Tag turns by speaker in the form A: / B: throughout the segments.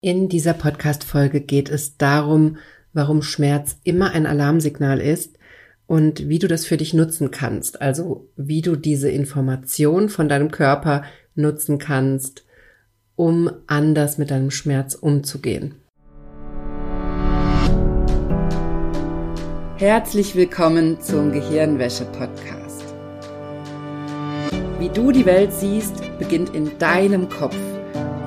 A: In dieser Podcast-Folge geht es darum, warum Schmerz immer ein Alarmsignal ist und wie du das für dich nutzen kannst. Also wie du diese Information von deinem Körper nutzen kannst, um anders mit deinem Schmerz umzugehen. Herzlich willkommen zum Gehirnwäsche-Podcast. Wie du die Welt siehst, beginnt in deinem Kopf.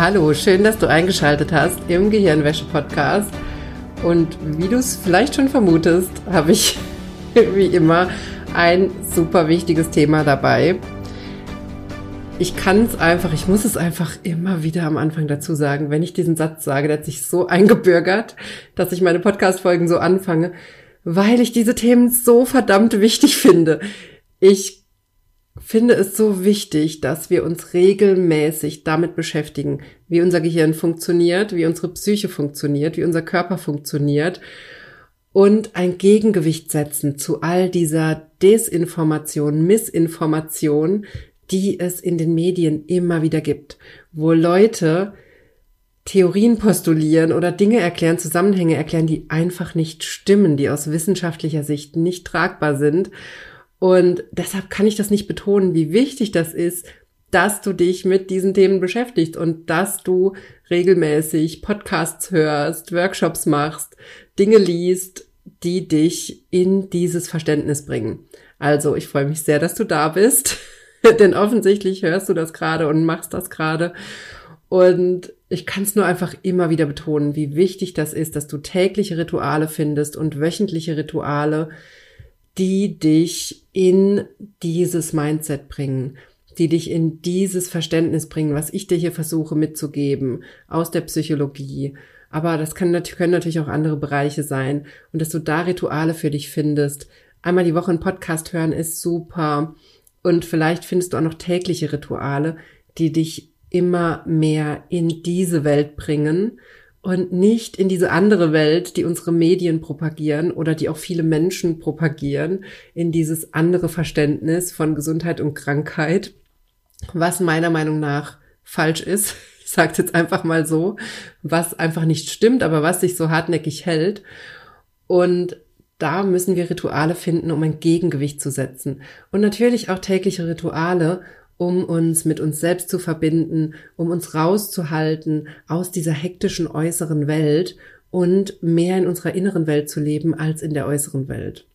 A: Hallo, schön, dass du eingeschaltet hast im Gehirnwäsche-Podcast. Und wie du es vielleicht schon vermutest, habe ich wie immer ein super wichtiges Thema dabei. Ich kann es einfach, ich muss es einfach immer wieder am Anfang dazu sagen, wenn ich diesen Satz sage, der hat sich so eingebürgert, dass ich meine Podcast-Folgen so anfange, weil ich diese Themen so verdammt wichtig finde. Ich finde es so wichtig, dass wir uns regelmäßig damit beschäftigen, wie unser Gehirn funktioniert, wie unsere Psyche funktioniert, wie unser Körper funktioniert und ein Gegengewicht setzen zu all dieser Desinformation, Missinformation, die es in den Medien immer wieder gibt, wo Leute Theorien postulieren oder Dinge erklären, Zusammenhänge erklären, die einfach nicht stimmen, die aus wissenschaftlicher Sicht nicht tragbar sind und deshalb kann ich das nicht betonen, wie wichtig das ist, dass du dich mit diesen Themen beschäftigst und dass du regelmäßig Podcasts hörst, Workshops machst, Dinge liest, die dich in dieses Verständnis bringen. Also ich freue mich sehr, dass du da bist, denn offensichtlich hörst du das gerade und machst das gerade. Und ich kann es nur einfach immer wieder betonen, wie wichtig das ist, dass du tägliche Rituale findest und wöchentliche Rituale, die dich in dieses Mindset bringen, die dich in dieses Verständnis bringen, was ich dir hier versuche mitzugeben aus der Psychologie. Aber das kann, können natürlich auch andere Bereiche sein und dass du da Rituale für dich findest. Einmal die Woche einen Podcast hören ist super und vielleicht findest du auch noch tägliche Rituale, die dich immer mehr in diese Welt bringen und nicht in diese andere Welt, die unsere Medien propagieren oder die auch viele Menschen propagieren, in dieses andere Verständnis von Gesundheit und Krankheit, was meiner Meinung nach falsch ist. Ich sage jetzt einfach mal so, was einfach nicht stimmt, aber was sich so hartnäckig hält. Und da müssen wir Rituale finden, um ein Gegengewicht zu setzen. Und natürlich auch tägliche Rituale, um uns mit uns selbst zu verbinden, um uns rauszuhalten aus dieser hektischen äußeren Welt und mehr in unserer inneren Welt zu leben als in der äußeren Welt.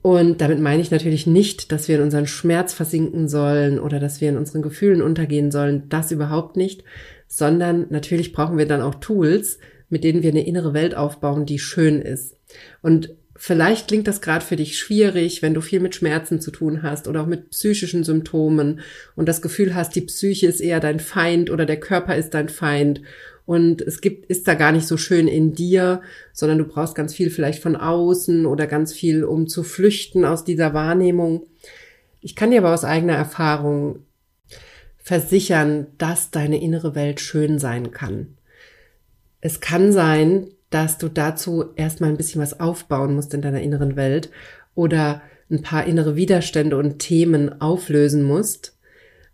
A: Und damit meine ich natürlich nicht, dass wir in unseren Schmerz versinken sollen oder dass wir in unseren Gefühlen untergehen sollen, das überhaupt nicht, sondern natürlich brauchen wir dann auch Tools, mit denen wir eine innere Welt aufbauen, die schön ist. Und Vielleicht klingt das gerade für dich schwierig, wenn du viel mit Schmerzen zu tun hast oder auch mit psychischen Symptomen und das Gefühl hast, die Psyche ist eher dein Feind oder der Körper ist dein Feind und es gibt, ist da gar nicht so schön in dir, sondern du brauchst ganz viel vielleicht von außen oder ganz viel, um zu flüchten aus dieser Wahrnehmung. Ich kann dir aber aus eigener Erfahrung versichern, dass deine innere Welt schön sein kann. Es kann sein, dass du dazu erstmal ein bisschen was aufbauen musst in deiner inneren Welt oder ein paar innere Widerstände und Themen auflösen musst.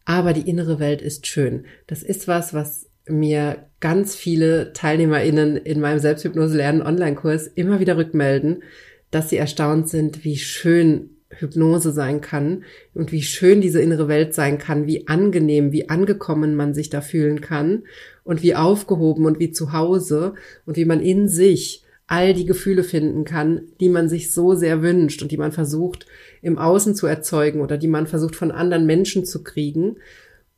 A: Aber die innere Welt ist schön. Das ist was, was mir ganz viele TeilnehmerInnen in meinem Selbsthypnose lernen Online-Kurs immer wieder rückmelden, dass sie erstaunt sind, wie schön Hypnose sein kann und wie schön diese innere Welt sein kann, wie angenehm, wie angekommen man sich da fühlen kann und wie aufgehoben und wie zu Hause und wie man in sich all die Gefühle finden kann, die man sich so sehr wünscht und die man versucht im Außen zu erzeugen oder die man versucht von anderen Menschen zu kriegen.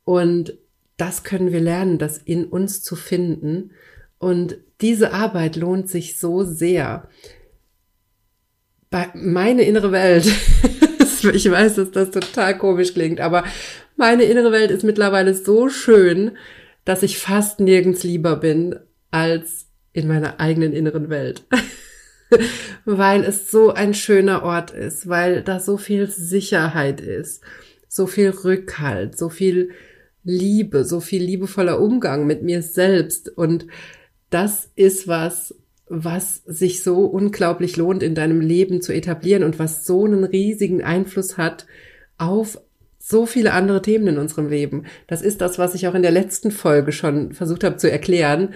A: Und das können wir lernen, das in uns zu finden. Und diese Arbeit lohnt sich so sehr. Bei meine innere Welt, ich weiß, dass das total komisch klingt, aber meine innere Welt ist mittlerweile so schön, dass ich fast nirgends lieber bin als in meiner eigenen inneren Welt. weil es so ein schöner Ort ist, weil da so viel Sicherheit ist, so viel Rückhalt, so viel Liebe, so viel liebevoller Umgang mit mir selbst. Und das ist was, was sich so unglaublich lohnt in deinem Leben zu etablieren und was so einen riesigen Einfluss hat auf so viele andere Themen in unserem Leben. Das ist das, was ich auch in der letzten Folge schon versucht habe zu erklären,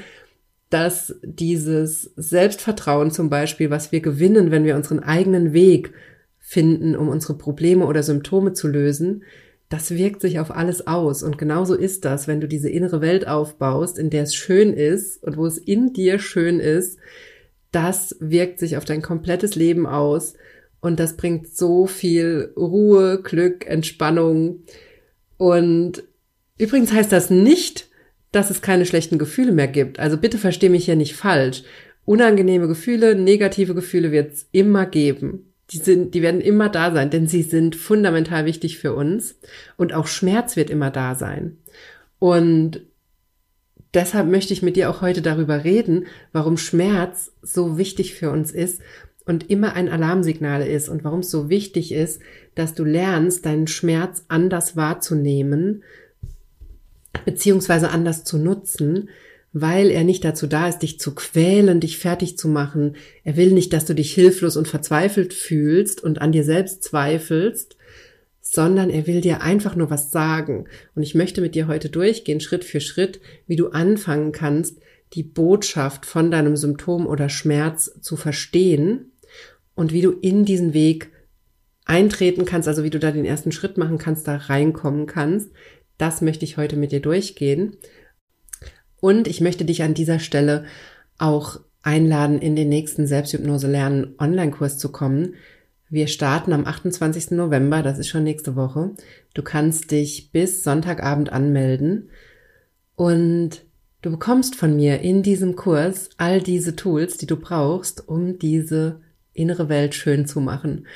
A: dass dieses Selbstvertrauen zum Beispiel, was wir gewinnen, wenn wir unseren eigenen Weg finden, um unsere Probleme oder Symptome zu lösen, das wirkt sich auf alles aus. Und genauso ist das, wenn du diese innere Welt aufbaust, in der es schön ist und wo es in dir schön ist, das wirkt sich auf dein komplettes Leben aus. Und das bringt so viel Ruhe, Glück, Entspannung. Und übrigens heißt das nicht, dass es keine schlechten Gefühle mehr gibt. Also bitte versteh mich hier nicht falsch. Unangenehme Gefühle, negative Gefühle wird es immer geben die sind, die werden immer da sein, denn sie sind fundamental wichtig für uns und auch Schmerz wird immer da sein. Und deshalb möchte ich mit dir auch heute darüber reden, warum Schmerz so wichtig für uns ist und immer ein Alarmsignal ist und warum es so wichtig ist, dass du lernst, deinen Schmerz anders wahrzunehmen, beziehungsweise anders zu nutzen, weil er nicht dazu da ist, dich zu quälen, dich fertig zu machen. Er will nicht, dass du dich hilflos und verzweifelt fühlst und an dir selbst zweifelst, sondern er will dir einfach nur was sagen. Und ich möchte mit dir heute durchgehen, Schritt für Schritt, wie du anfangen kannst, die Botschaft von deinem Symptom oder Schmerz zu verstehen und wie du in diesen Weg eintreten kannst, also wie du da den ersten Schritt machen kannst, da reinkommen kannst. Das möchte ich heute mit dir durchgehen. Und ich möchte dich an dieser Stelle auch einladen, in den nächsten Selbsthypnose lernen Online-Kurs zu kommen. Wir starten am 28. November, das ist schon nächste Woche. Du kannst dich bis Sonntagabend anmelden und du bekommst von mir in diesem Kurs all diese Tools, die du brauchst, um diese innere Welt schön zu machen,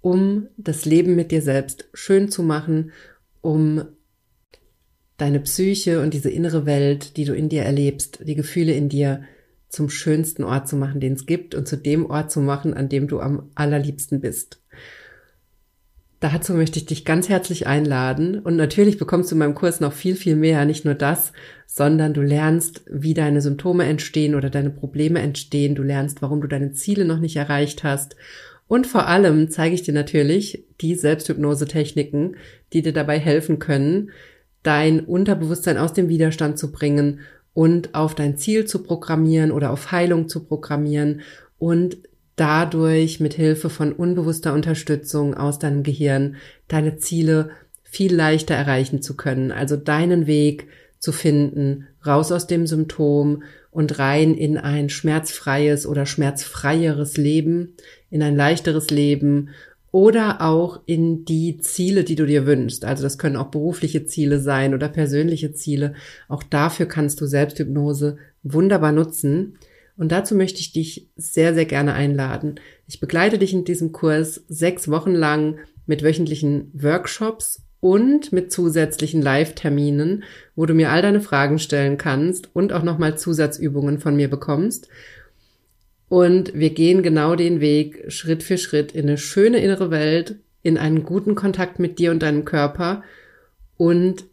A: um das Leben mit dir selbst schön zu machen, um deine Psyche und diese innere Welt, die du in dir erlebst, die Gefühle in dir zum schönsten Ort zu machen, den es gibt und zu dem Ort zu machen, an dem du am allerliebsten bist. Dazu möchte ich dich ganz herzlich einladen. Und natürlich bekommst du in meinem Kurs noch viel, viel mehr, nicht nur das, sondern du lernst, wie deine Symptome entstehen oder deine Probleme entstehen, du lernst, warum du deine Ziele noch nicht erreicht hast. Und vor allem zeige ich dir natürlich die Selbsthypnose-Techniken, die dir dabei helfen können, dein Unterbewusstsein aus dem Widerstand zu bringen und auf dein Ziel zu programmieren oder auf Heilung zu programmieren und dadurch mit Hilfe von unbewusster Unterstützung aus deinem Gehirn deine Ziele viel leichter erreichen zu können. Also deinen Weg zu finden, raus aus dem Symptom und rein in ein schmerzfreies oder schmerzfreieres Leben, in ein leichteres Leben oder auch in die Ziele, die du dir wünschst. Also das können auch berufliche Ziele sein oder persönliche Ziele. Auch dafür kannst du Selbsthypnose wunderbar nutzen. Und dazu möchte ich dich sehr, sehr gerne einladen. Ich begleite dich in diesem Kurs sechs Wochen lang mit wöchentlichen Workshops und mit zusätzlichen Live-Terminen, wo du mir all deine Fragen stellen kannst und auch nochmal Zusatzübungen von mir bekommst. Und wir gehen genau den Weg Schritt für Schritt in eine schöne innere Welt, in einen guten Kontakt mit dir und deinem Körper und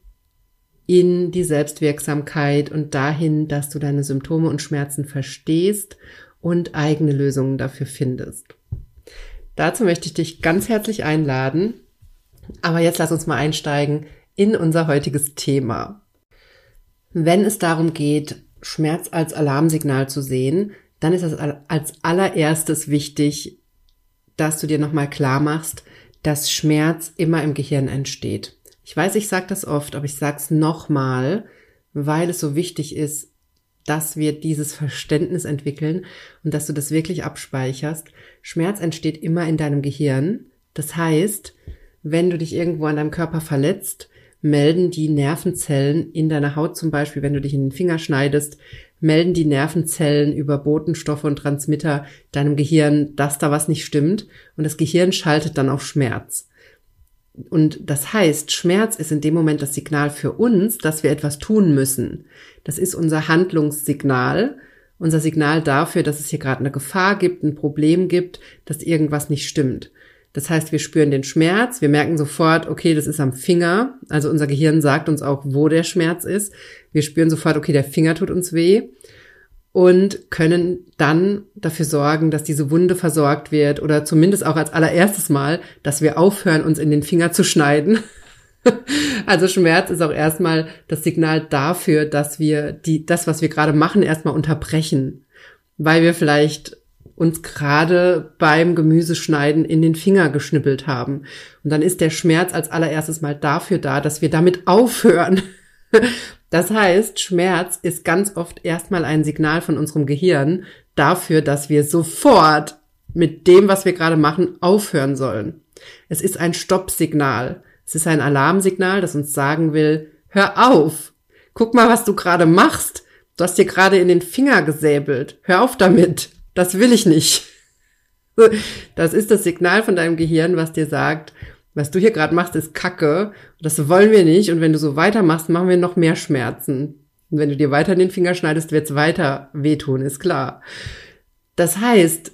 A: in die Selbstwirksamkeit und dahin, dass du deine Symptome und Schmerzen verstehst und eigene Lösungen dafür findest. Dazu möchte ich dich ganz herzlich einladen. Aber jetzt lass uns mal einsteigen in unser heutiges Thema. Wenn es darum geht, Schmerz als Alarmsignal zu sehen, dann ist es als allererstes wichtig, dass du dir nochmal klar machst, dass Schmerz immer im Gehirn entsteht. Ich weiß, ich sage das oft, aber ich sage es nochmal, weil es so wichtig ist, dass wir dieses Verständnis entwickeln und dass du das wirklich abspeicherst. Schmerz entsteht immer in deinem Gehirn. Das heißt, wenn du dich irgendwo an deinem Körper verletzt, melden die Nervenzellen in deiner Haut zum Beispiel, wenn du dich in den Finger schneidest, melden die Nervenzellen über Botenstoffe und Transmitter deinem Gehirn, dass da was nicht stimmt und das Gehirn schaltet dann auf Schmerz. Und das heißt, Schmerz ist in dem Moment das Signal für uns, dass wir etwas tun müssen. Das ist unser Handlungssignal, unser Signal dafür, dass es hier gerade eine Gefahr gibt, ein Problem gibt, dass irgendwas nicht stimmt. Das heißt, wir spüren den Schmerz, wir merken sofort, okay, das ist am Finger. Also unser Gehirn sagt uns auch, wo der Schmerz ist. Wir spüren sofort, okay, der Finger tut uns weh und können dann dafür sorgen, dass diese Wunde versorgt wird oder zumindest auch als allererstes Mal, dass wir aufhören, uns in den Finger zu schneiden. Also Schmerz ist auch erstmal das Signal dafür, dass wir die, das, was wir gerade machen, erstmal unterbrechen, weil wir vielleicht uns gerade beim Gemüseschneiden in den Finger geschnippelt haben. Und dann ist der Schmerz als allererstes mal dafür da, dass wir damit aufhören. Das heißt, Schmerz ist ganz oft erstmal ein Signal von unserem Gehirn dafür, dass wir sofort mit dem, was wir gerade machen, aufhören sollen. Es ist ein Stoppsignal. Es ist ein Alarmsignal, das uns sagen will, hör auf. Guck mal, was du gerade machst. Du hast dir gerade in den Finger gesäbelt. Hör auf damit. Das will ich nicht. Das ist das Signal von deinem Gehirn, was dir sagt, was du hier gerade machst, ist Kacke. Das wollen wir nicht. Und wenn du so weitermachst, machen wir noch mehr Schmerzen. Und wenn du dir weiter in den Finger schneidest, wird es weiter wehtun, ist klar. Das heißt,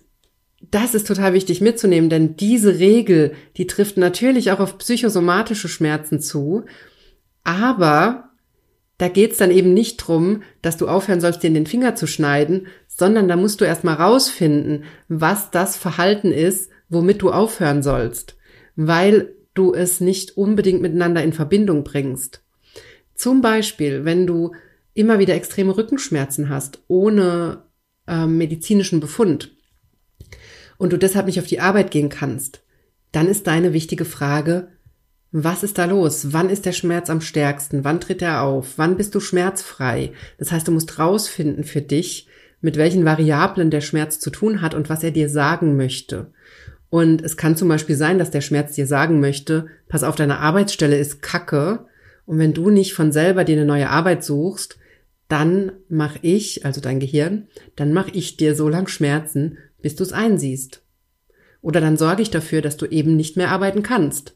A: das ist total wichtig mitzunehmen, denn diese Regel, die trifft natürlich auch auf psychosomatische Schmerzen zu. Aber da geht's dann eben nicht drum, dass du aufhören sollst, dir in den Finger zu schneiden, sondern da musst du erstmal rausfinden, was das Verhalten ist, womit du aufhören sollst, weil du es nicht unbedingt miteinander in Verbindung bringst. Zum Beispiel, wenn du immer wieder extreme Rückenschmerzen hast, ohne äh, medizinischen Befund und du deshalb nicht auf die Arbeit gehen kannst, dann ist deine wichtige Frage, was ist da los? Wann ist der Schmerz am stärksten? Wann tritt er auf? Wann bist du schmerzfrei? Das heißt, du musst rausfinden für dich, mit welchen Variablen der Schmerz zu tun hat und was er dir sagen möchte. Und es kann zum Beispiel sein, dass der Schmerz dir sagen möchte, pass auf, deine Arbeitsstelle ist Kacke. Und wenn du nicht von selber dir eine neue Arbeit suchst, dann mach ich, also dein Gehirn, dann mach ich dir so lang Schmerzen, bis du es einsiehst. Oder dann sorge ich dafür, dass du eben nicht mehr arbeiten kannst.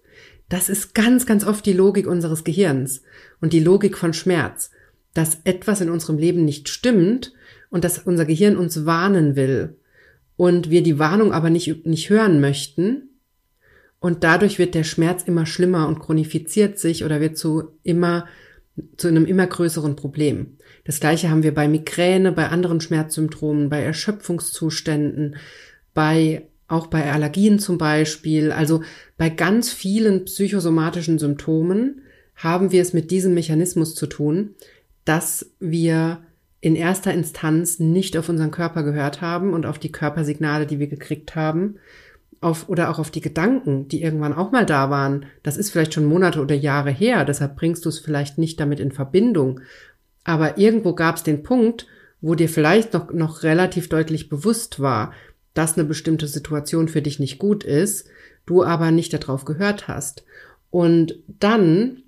A: Das ist ganz, ganz oft die Logik unseres Gehirns und die Logik von Schmerz, dass etwas in unserem Leben nicht stimmt und dass unser Gehirn uns warnen will und wir die Warnung aber nicht, nicht hören möchten. Und dadurch wird der Schmerz immer schlimmer und chronifiziert sich oder wird zu immer, zu einem immer größeren Problem. Das gleiche haben wir bei Migräne, bei anderen Schmerzsymptomen, bei Erschöpfungszuständen, bei, auch bei Allergien zum Beispiel. Also bei ganz vielen psychosomatischen Symptomen haben wir es mit diesem Mechanismus zu tun, dass wir in erster Instanz nicht auf unseren Körper gehört haben und auf die Körpersignale, die wir gekriegt haben, auf, oder auch auf die Gedanken, die irgendwann auch mal da waren. Das ist vielleicht schon Monate oder Jahre her, deshalb bringst du es vielleicht nicht damit in Verbindung. Aber irgendwo gab es den Punkt, wo dir vielleicht noch, noch relativ deutlich bewusst war, dass eine bestimmte Situation für dich nicht gut ist, du aber nicht darauf gehört hast. Und dann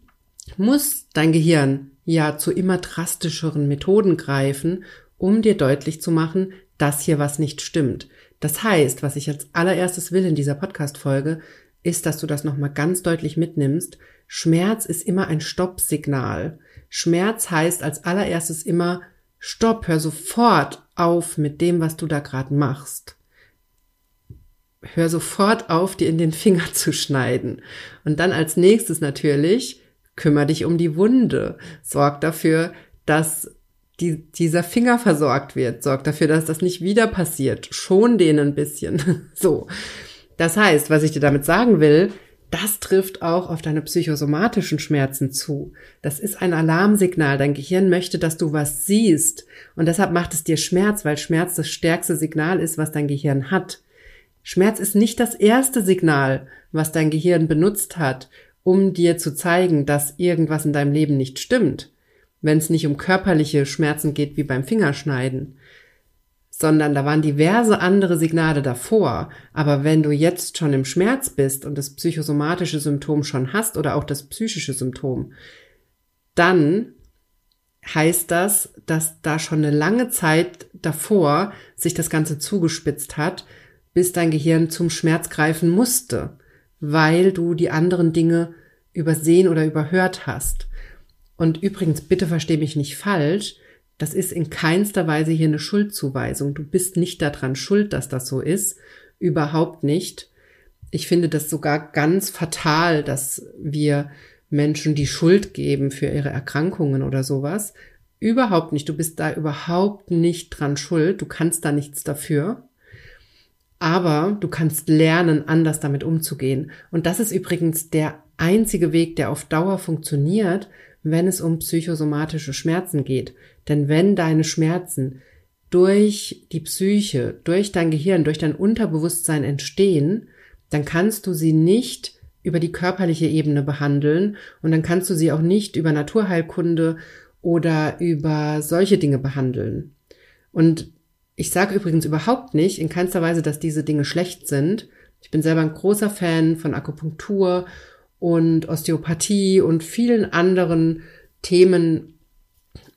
A: muss dein Gehirn ja zu immer drastischeren Methoden greifen, um dir deutlich zu machen, dass hier was nicht stimmt. Das heißt, was ich als allererstes will in dieser Podcast-Folge, ist, dass du das nochmal ganz deutlich mitnimmst. Schmerz ist immer ein Stoppsignal. Schmerz heißt als allererstes immer, Stopp, hör sofort auf mit dem, was du da gerade machst. Hör sofort auf, dir in den Finger zu schneiden. Und dann als nächstes natürlich, Kümmer dich um die Wunde. Sorg dafür, dass die, dieser Finger versorgt wird. Sorg dafür, dass das nicht wieder passiert. Schon den ein bisschen. so. Das heißt, was ich dir damit sagen will, das trifft auch auf deine psychosomatischen Schmerzen zu. Das ist ein Alarmsignal. Dein Gehirn möchte, dass du was siehst. Und deshalb macht es dir Schmerz, weil Schmerz das stärkste Signal ist, was dein Gehirn hat. Schmerz ist nicht das erste Signal, was dein Gehirn benutzt hat, um dir zu zeigen, dass irgendwas in deinem Leben nicht stimmt, wenn es nicht um körperliche Schmerzen geht wie beim Fingerschneiden, sondern da waren diverse andere Signale davor. Aber wenn du jetzt schon im Schmerz bist und das psychosomatische Symptom schon hast oder auch das psychische Symptom, dann heißt das, dass da schon eine lange Zeit davor sich das Ganze zugespitzt hat, bis dein Gehirn zum Schmerz greifen musste weil du die anderen Dinge übersehen oder überhört hast. Und übrigens, bitte versteh mich nicht falsch, das ist in keinster Weise hier eine Schuldzuweisung. Du bist nicht daran schuld, dass das so ist. Überhaupt nicht. Ich finde das sogar ganz fatal, dass wir Menschen die Schuld geben für ihre Erkrankungen oder sowas. Überhaupt nicht. Du bist da überhaupt nicht dran schuld. Du kannst da nichts dafür. Aber du kannst lernen, anders damit umzugehen. Und das ist übrigens der einzige Weg, der auf Dauer funktioniert, wenn es um psychosomatische Schmerzen geht. Denn wenn deine Schmerzen durch die Psyche, durch dein Gehirn, durch dein Unterbewusstsein entstehen, dann kannst du sie nicht über die körperliche Ebene behandeln und dann kannst du sie auch nicht über Naturheilkunde oder über solche Dinge behandeln. Und ich sage übrigens überhaupt nicht, in keinster Weise, dass diese Dinge schlecht sind. Ich bin selber ein großer Fan von Akupunktur und Osteopathie und vielen anderen Themen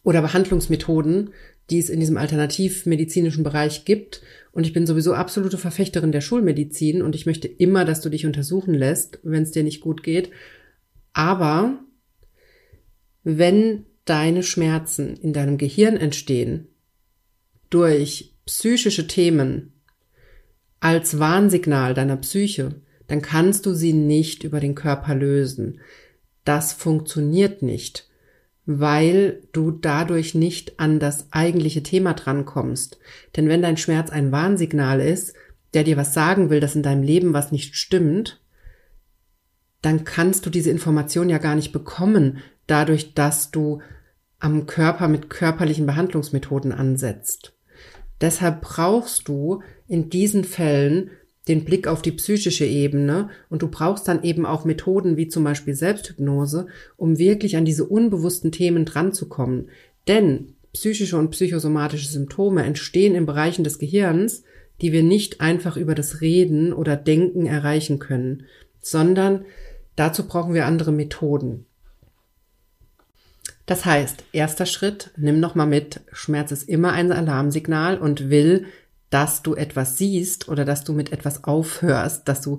A: oder Behandlungsmethoden, die es in diesem alternativmedizinischen Bereich gibt. Und ich bin sowieso absolute Verfechterin der Schulmedizin und ich möchte immer, dass du dich untersuchen lässt, wenn es dir nicht gut geht. Aber wenn deine Schmerzen in deinem Gehirn entstehen durch psychische Themen als Warnsignal deiner Psyche, dann kannst du sie nicht über den Körper lösen. Das funktioniert nicht weil du dadurch nicht an das eigentliche Thema drankommst. Denn wenn dein Schmerz ein Warnsignal ist, der dir was sagen will, dass in deinem Leben was nicht stimmt, dann kannst du diese Information ja gar nicht bekommen, dadurch, dass du am Körper mit körperlichen Behandlungsmethoden ansetzt. Deshalb brauchst du in diesen Fällen den Blick auf die psychische Ebene und du brauchst dann eben auch Methoden wie zum Beispiel Selbsthypnose, um wirklich an diese unbewussten Themen dranzukommen. Denn psychische und psychosomatische Symptome entstehen in Bereichen des Gehirns, die wir nicht einfach über das Reden oder Denken erreichen können, sondern dazu brauchen wir andere Methoden. Das heißt, erster Schritt, nimm nochmal mit, Schmerz ist immer ein Alarmsignal und will dass du etwas siehst oder dass du mit etwas aufhörst, dass du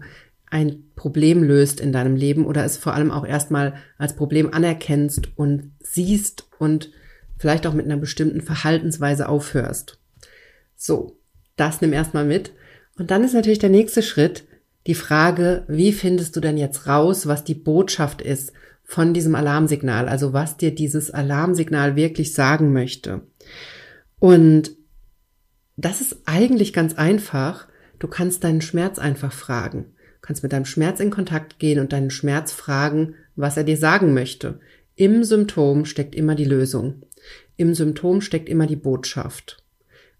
A: ein Problem löst in deinem Leben oder es vor allem auch erstmal als Problem anerkennst und siehst und vielleicht auch mit einer bestimmten Verhaltensweise aufhörst. So, das nimm erstmal mit. Und dann ist natürlich der nächste Schritt die Frage, wie findest du denn jetzt raus, was die Botschaft ist von diesem Alarmsignal, also was dir dieses Alarmsignal wirklich sagen möchte. Und das ist eigentlich ganz einfach. Du kannst deinen Schmerz einfach fragen. Du kannst mit deinem Schmerz in Kontakt gehen und deinen Schmerz fragen, was er dir sagen möchte. Im Symptom steckt immer die Lösung. Im Symptom steckt immer die Botschaft.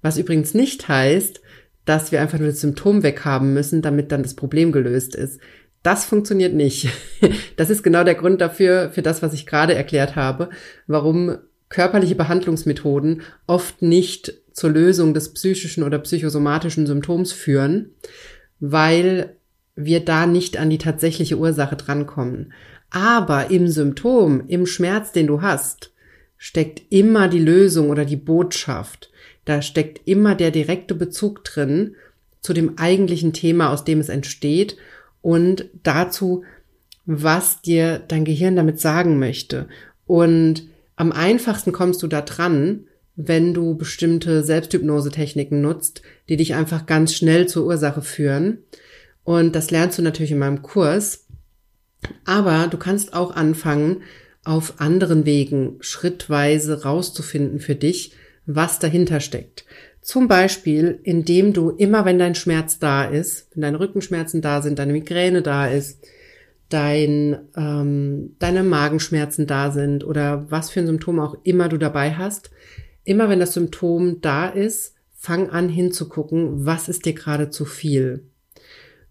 A: Was übrigens nicht heißt, dass wir einfach nur das Symptom weghaben müssen, damit dann das Problem gelöst ist. Das funktioniert nicht. Das ist genau der Grund dafür, für das, was ich gerade erklärt habe, warum körperliche Behandlungsmethoden oft nicht zur Lösung des psychischen oder psychosomatischen Symptoms führen, weil wir da nicht an die tatsächliche Ursache drankommen. Aber im Symptom, im Schmerz, den du hast, steckt immer die Lösung oder die Botschaft. Da steckt immer der direkte Bezug drin zu dem eigentlichen Thema, aus dem es entsteht und dazu, was dir dein Gehirn damit sagen möchte. Und am einfachsten kommst du da dran, wenn du bestimmte Selbsthypnose-Techniken nutzt, die dich einfach ganz schnell zur Ursache führen. Und das lernst du natürlich in meinem Kurs. Aber du kannst auch anfangen, auf anderen Wegen schrittweise rauszufinden für dich, was dahinter steckt. Zum Beispiel, indem du immer, wenn dein Schmerz da ist, wenn deine Rückenschmerzen da sind, deine Migräne da ist, dein, ähm, deine Magenschmerzen da sind oder was für ein Symptom auch immer du dabei hast, immer wenn das Symptom da ist, fang an hinzugucken, was ist dir gerade zu viel?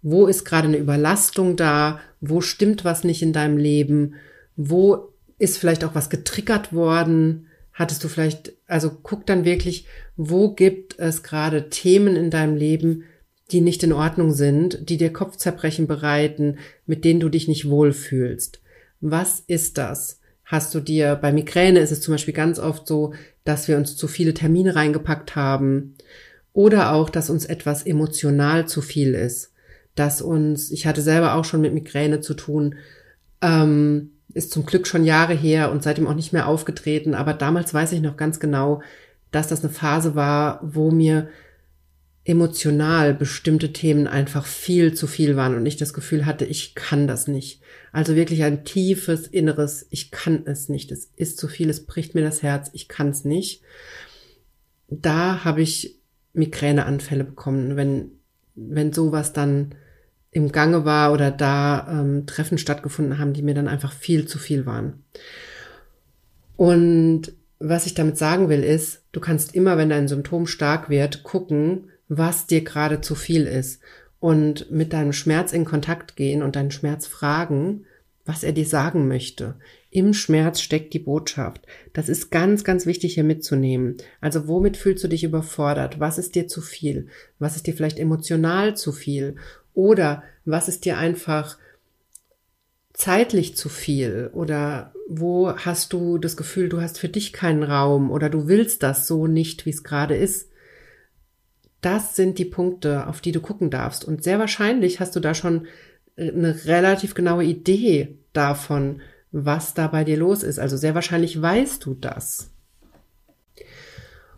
A: Wo ist gerade eine Überlastung da? Wo stimmt was nicht in deinem Leben? Wo ist vielleicht auch was getriggert worden? Hattest du vielleicht, also guck dann wirklich, wo gibt es gerade Themen in deinem Leben, die nicht in Ordnung sind, die dir Kopfzerbrechen bereiten, mit denen du dich nicht wohlfühlst. Was ist das? Hast du dir, bei Migräne ist es zum Beispiel ganz oft so, dass wir uns zu viele Termine reingepackt haben oder auch, dass uns etwas emotional zu viel ist. dass uns, ich hatte selber auch schon mit Migräne zu tun, ähm, ist zum Glück schon Jahre her und seitdem auch nicht mehr aufgetreten, aber damals weiß ich noch ganz genau, dass das eine Phase war, wo mir emotional bestimmte Themen einfach viel zu viel waren und ich das Gefühl hatte, ich kann das nicht. Also wirklich ein tiefes inneres, ich kann es nicht, es ist zu viel, es bricht mir das Herz, ich kann es nicht. Da habe ich Migräneanfälle bekommen, wenn, wenn sowas dann im Gange war oder da ähm, Treffen stattgefunden haben, die mir dann einfach viel zu viel waren. Und was ich damit sagen will, ist, du kannst immer, wenn dein Symptom stark wird, gucken, was dir gerade zu viel ist und mit deinem Schmerz in Kontakt gehen und deinen Schmerz fragen, was er dir sagen möchte. Im Schmerz steckt die Botschaft. Das ist ganz, ganz wichtig hier mitzunehmen. Also womit fühlst du dich überfordert? Was ist dir zu viel? Was ist dir vielleicht emotional zu viel? Oder was ist dir einfach zeitlich zu viel? Oder wo hast du das Gefühl, du hast für dich keinen Raum oder du willst das so nicht, wie es gerade ist? Das sind die Punkte, auf die du gucken darfst. Und sehr wahrscheinlich hast du da schon eine relativ genaue Idee davon, was da bei dir los ist. Also sehr wahrscheinlich weißt du das.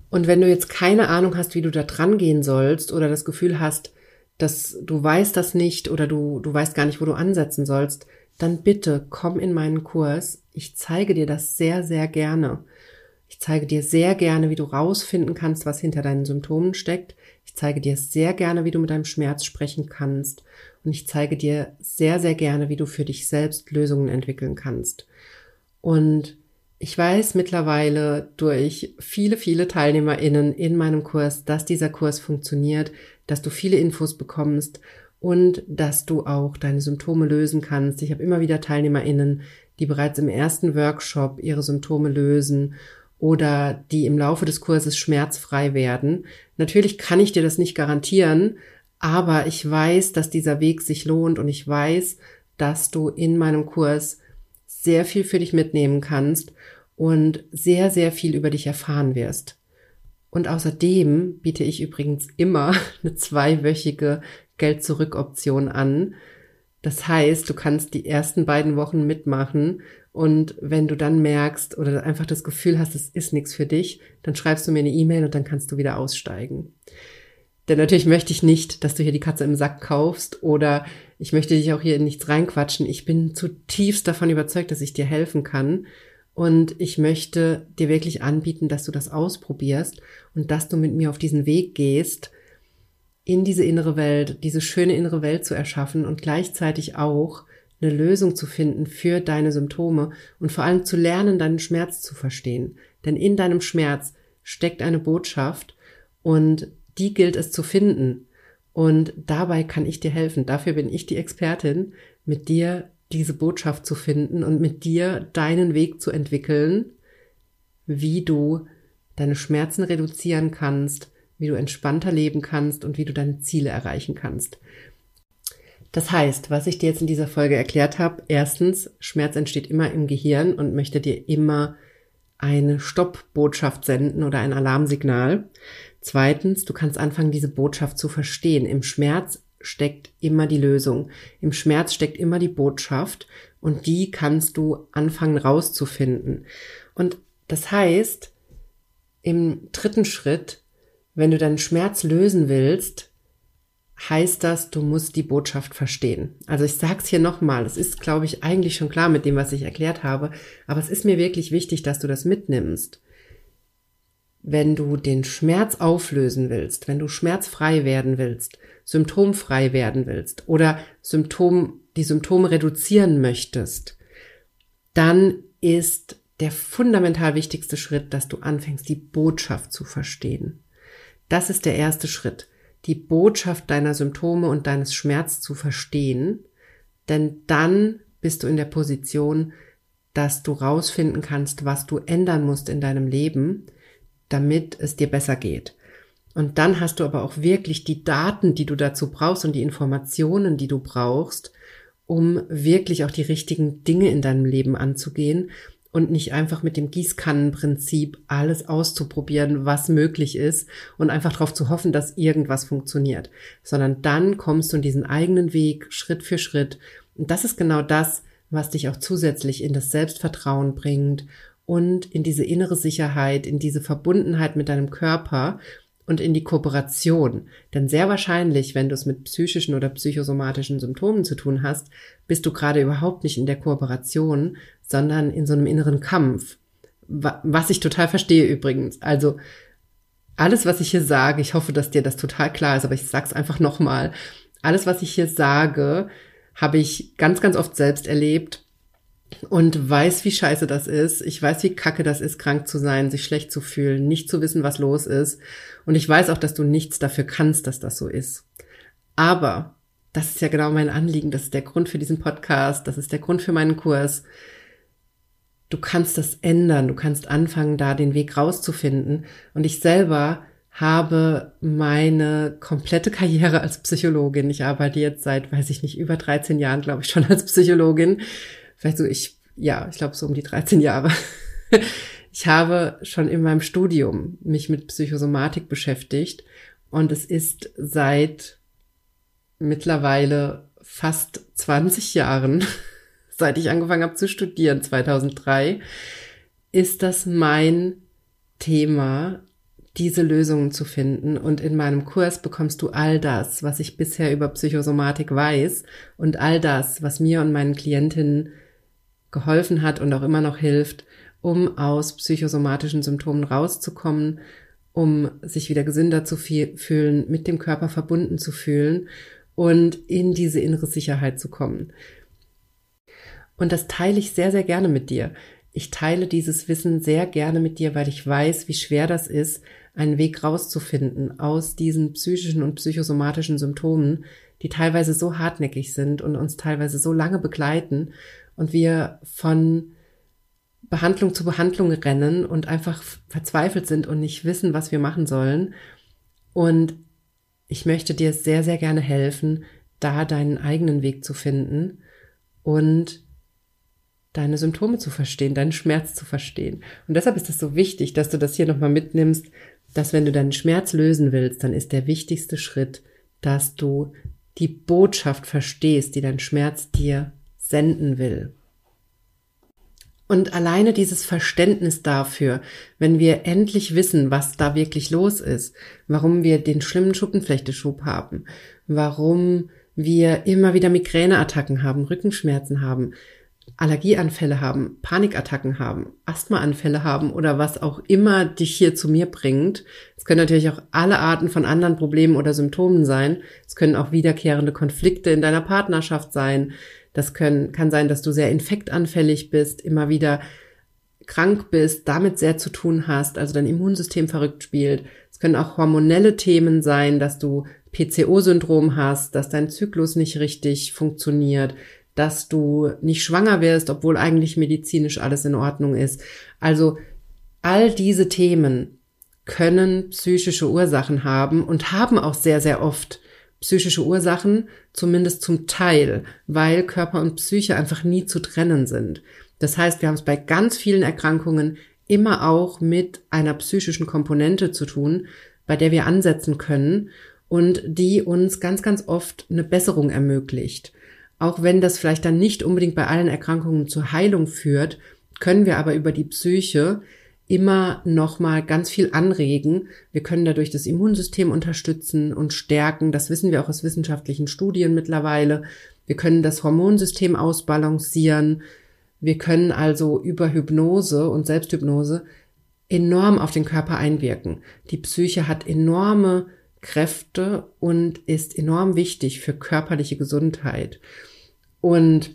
A: Und wenn du jetzt keine Ahnung hast, wie du da dran gehen sollst oder das Gefühl hast, dass du weißt das nicht oder du, du weißt gar nicht, wo du ansetzen sollst, dann bitte komm in meinen Kurs. Ich zeige dir das sehr, sehr gerne. Ich zeige dir sehr gerne, wie du rausfinden kannst, was hinter deinen Symptomen steckt. Ich zeige dir sehr gerne, wie du mit deinem Schmerz sprechen kannst. Und ich zeige dir sehr, sehr gerne, wie du für dich selbst Lösungen entwickeln kannst. Und ich weiß mittlerweile durch viele, viele TeilnehmerInnen in meinem Kurs, dass dieser Kurs funktioniert, dass du viele Infos bekommst und dass du auch deine Symptome lösen kannst. Ich habe immer wieder TeilnehmerInnen, die bereits im ersten Workshop ihre Symptome lösen oder die im Laufe des Kurses schmerzfrei werden. Natürlich kann ich dir das nicht garantieren, aber ich weiß, dass dieser Weg sich lohnt und ich weiß, dass du in meinem Kurs sehr viel für dich mitnehmen kannst und sehr, sehr viel über dich erfahren wirst. Und außerdem biete ich übrigens immer eine zweiwöchige Geld-Zurück-Option an. Das heißt, du kannst die ersten beiden Wochen mitmachen und wenn du dann merkst oder einfach das Gefühl hast, es ist nichts für dich, dann schreibst du mir eine E-Mail und dann kannst du wieder aussteigen. Denn natürlich möchte ich nicht, dass du hier die Katze im Sack kaufst oder ich möchte dich auch hier in nichts reinquatschen. Ich bin zutiefst davon überzeugt, dass ich dir helfen kann. Und ich möchte dir wirklich anbieten, dass du das ausprobierst und dass du mit mir auf diesen Weg gehst, in diese innere Welt, diese schöne innere Welt zu erschaffen und gleichzeitig auch eine Lösung zu finden für deine Symptome und vor allem zu lernen, deinen Schmerz zu verstehen. Denn in deinem Schmerz steckt eine Botschaft und die gilt es zu finden. Und dabei kann ich dir helfen. Dafür bin ich die Expertin, mit dir diese Botschaft zu finden und mit dir deinen Weg zu entwickeln, wie du deine Schmerzen reduzieren kannst, wie du entspannter leben kannst und wie du deine Ziele erreichen kannst. Das heißt, was ich dir jetzt in dieser Folge erklärt habe, erstens, Schmerz entsteht immer im Gehirn und möchte dir immer eine Stoppbotschaft senden oder ein Alarmsignal. Zweitens, du kannst anfangen, diese Botschaft zu verstehen. Im Schmerz steckt immer die Lösung. Im Schmerz steckt immer die Botschaft und die kannst du anfangen rauszufinden. Und das heißt, im dritten Schritt wenn du deinen Schmerz lösen willst, heißt das, du musst die Botschaft verstehen. Also ich sag's hier nochmal, es ist, glaube ich, eigentlich schon klar mit dem, was ich erklärt habe, aber es ist mir wirklich wichtig, dass du das mitnimmst. Wenn du den Schmerz auflösen willst, wenn du schmerzfrei werden willst, symptomfrei werden willst oder Symptom, die Symptome reduzieren möchtest, dann ist der fundamental wichtigste Schritt, dass du anfängst, die Botschaft zu verstehen. Das ist der erste Schritt, die Botschaft deiner Symptome und deines Schmerz zu verstehen, denn dann bist du in der Position, dass du rausfinden kannst, was du ändern musst in deinem Leben, damit es dir besser geht. Und dann hast du aber auch wirklich die Daten, die du dazu brauchst und die Informationen, die du brauchst, um wirklich auch die richtigen Dinge in deinem Leben anzugehen und nicht einfach mit dem Gießkannenprinzip alles auszuprobieren, was möglich ist und einfach darauf zu hoffen, dass irgendwas funktioniert, sondern dann kommst du in diesen eigenen Weg Schritt für Schritt. Und das ist genau das, was dich auch zusätzlich in das Selbstvertrauen bringt und in diese innere Sicherheit, in diese Verbundenheit mit deinem Körper und in die Kooperation. Denn sehr wahrscheinlich, wenn du es mit psychischen oder psychosomatischen Symptomen zu tun hast, bist du gerade überhaupt nicht in der Kooperation, sondern in so einem inneren Kampf. Was ich total verstehe übrigens. Also alles, was ich hier sage, ich hoffe, dass dir das total klar ist, aber ich sag's einfach nochmal. Alles, was ich hier sage, habe ich ganz, ganz oft selbst erlebt und weiß, wie scheiße das ist. Ich weiß, wie kacke das ist, krank zu sein, sich schlecht zu fühlen, nicht zu wissen, was los ist. Und ich weiß auch, dass du nichts dafür kannst, dass das so ist. Aber das ist ja genau mein Anliegen. Das ist der Grund für diesen Podcast. Das ist der Grund für meinen Kurs. Du kannst das ändern. Du kannst anfangen, da den Weg rauszufinden. Und ich selber habe meine komplette Karriere als Psychologin. Ich arbeite jetzt seit, weiß ich nicht, über 13 Jahren, glaube ich, schon als Psychologin vielleicht so ich, ja, ich glaube so um die 13 Jahre. Ich habe schon in meinem Studium mich mit Psychosomatik beschäftigt und es ist seit mittlerweile fast 20 Jahren, seit ich angefangen habe zu studieren, 2003, ist das mein Thema, diese Lösungen zu finden. Und in meinem Kurs bekommst du all das, was ich bisher über Psychosomatik weiß und all das, was mir und meinen Klientinnen geholfen hat und auch immer noch hilft, um aus psychosomatischen Symptomen rauszukommen, um sich wieder gesünder zu fühlen, mit dem Körper verbunden zu fühlen und in diese innere Sicherheit zu kommen. Und das teile ich sehr, sehr gerne mit dir. Ich teile dieses Wissen sehr gerne mit dir, weil ich weiß, wie schwer das ist, einen Weg rauszufinden aus diesen psychischen und psychosomatischen Symptomen, die teilweise so hartnäckig sind und uns teilweise so lange begleiten und wir von Behandlung zu Behandlung rennen und einfach verzweifelt sind und nicht wissen, was wir machen sollen. Und ich möchte dir sehr, sehr gerne helfen, da deinen eigenen Weg zu finden und deine Symptome zu verstehen, deinen Schmerz zu verstehen. Und deshalb ist es so wichtig, dass du das hier nochmal mitnimmst, dass wenn du deinen Schmerz lösen willst, dann ist der wichtigste Schritt, dass du die Botschaft verstehst, die dein Schmerz dir senden will. Und alleine dieses Verständnis dafür, wenn wir endlich wissen, was da wirklich los ist, warum wir den schlimmen Schuppenflechteschub haben, warum wir immer wieder Migräneattacken haben, Rückenschmerzen haben, Allergieanfälle haben, Panikattacken haben, Asthmaanfälle haben oder was auch immer dich hier zu mir bringt. Es können natürlich auch alle Arten von anderen Problemen oder Symptomen sein. Es können auch wiederkehrende Konflikte in deiner Partnerschaft sein. Das können, kann sein, dass du sehr infektanfällig bist, immer wieder krank bist, damit sehr zu tun hast, also dein Immunsystem verrückt spielt. Es können auch hormonelle Themen sein, dass du PCO-Syndrom hast, dass dein Zyklus nicht richtig funktioniert, dass du nicht schwanger wirst, obwohl eigentlich medizinisch alles in Ordnung ist. Also all diese Themen können psychische Ursachen haben und haben auch sehr, sehr oft psychische Ursachen, zumindest zum Teil, weil Körper und Psyche einfach nie zu trennen sind. Das heißt, wir haben es bei ganz vielen Erkrankungen immer auch mit einer psychischen Komponente zu tun, bei der wir ansetzen können und die uns ganz, ganz oft eine Besserung ermöglicht. Auch wenn das vielleicht dann nicht unbedingt bei allen Erkrankungen zur Heilung führt, können wir aber über die Psyche immer noch mal ganz viel anregen. Wir können dadurch das Immunsystem unterstützen und stärken. Das wissen wir auch aus wissenschaftlichen Studien mittlerweile. Wir können das Hormonsystem ausbalancieren. Wir können also über Hypnose und Selbsthypnose enorm auf den Körper einwirken. Die Psyche hat enorme Kräfte und ist enorm wichtig für körperliche Gesundheit. Und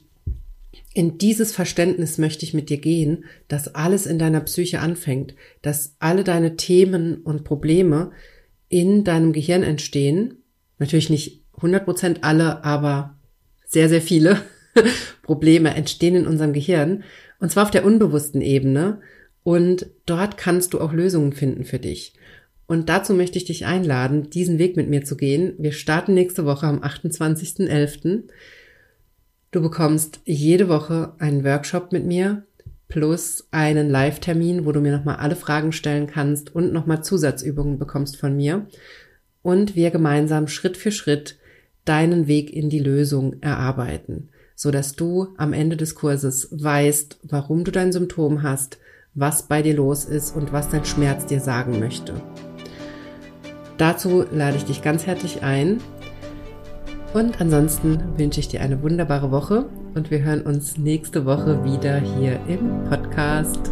A: in dieses Verständnis möchte ich mit dir gehen, dass alles in deiner Psyche anfängt, dass alle deine Themen und Probleme in deinem Gehirn entstehen. Natürlich nicht 100 Prozent alle, aber sehr, sehr viele Probleme entstehen in unserem Gehirn. Und zwar auf der unbewussten Ebene. Und dort kannst du auch Lösungen finden für dich. Und dazu möchte ich dich einladen, diesen Weg mit mir zu gehen. Wir starten nächste Woche am 28.11. Du bekommst jede Woche einen Workshop mit mir plus einen Live-Termin, wo du mir nochmal alle Fragen stellen kannst und nochmal Zusatzübungen bekommst von mir. Und wir gemeinsam Schritt für Schritt deinen Weg in die Lösung erarbeiten, so dass du am Ende des Kurses weißt, warum du dein Symptom hast, was bei dir los ist und was dein Schmerz dir sagen möchte. Dazu lade ich dich ganz herzlich ein. Und ansonsten wünsche ich dir eine wunderbare Woche und wir hören uns nächste Woche wieder hier im Podcast.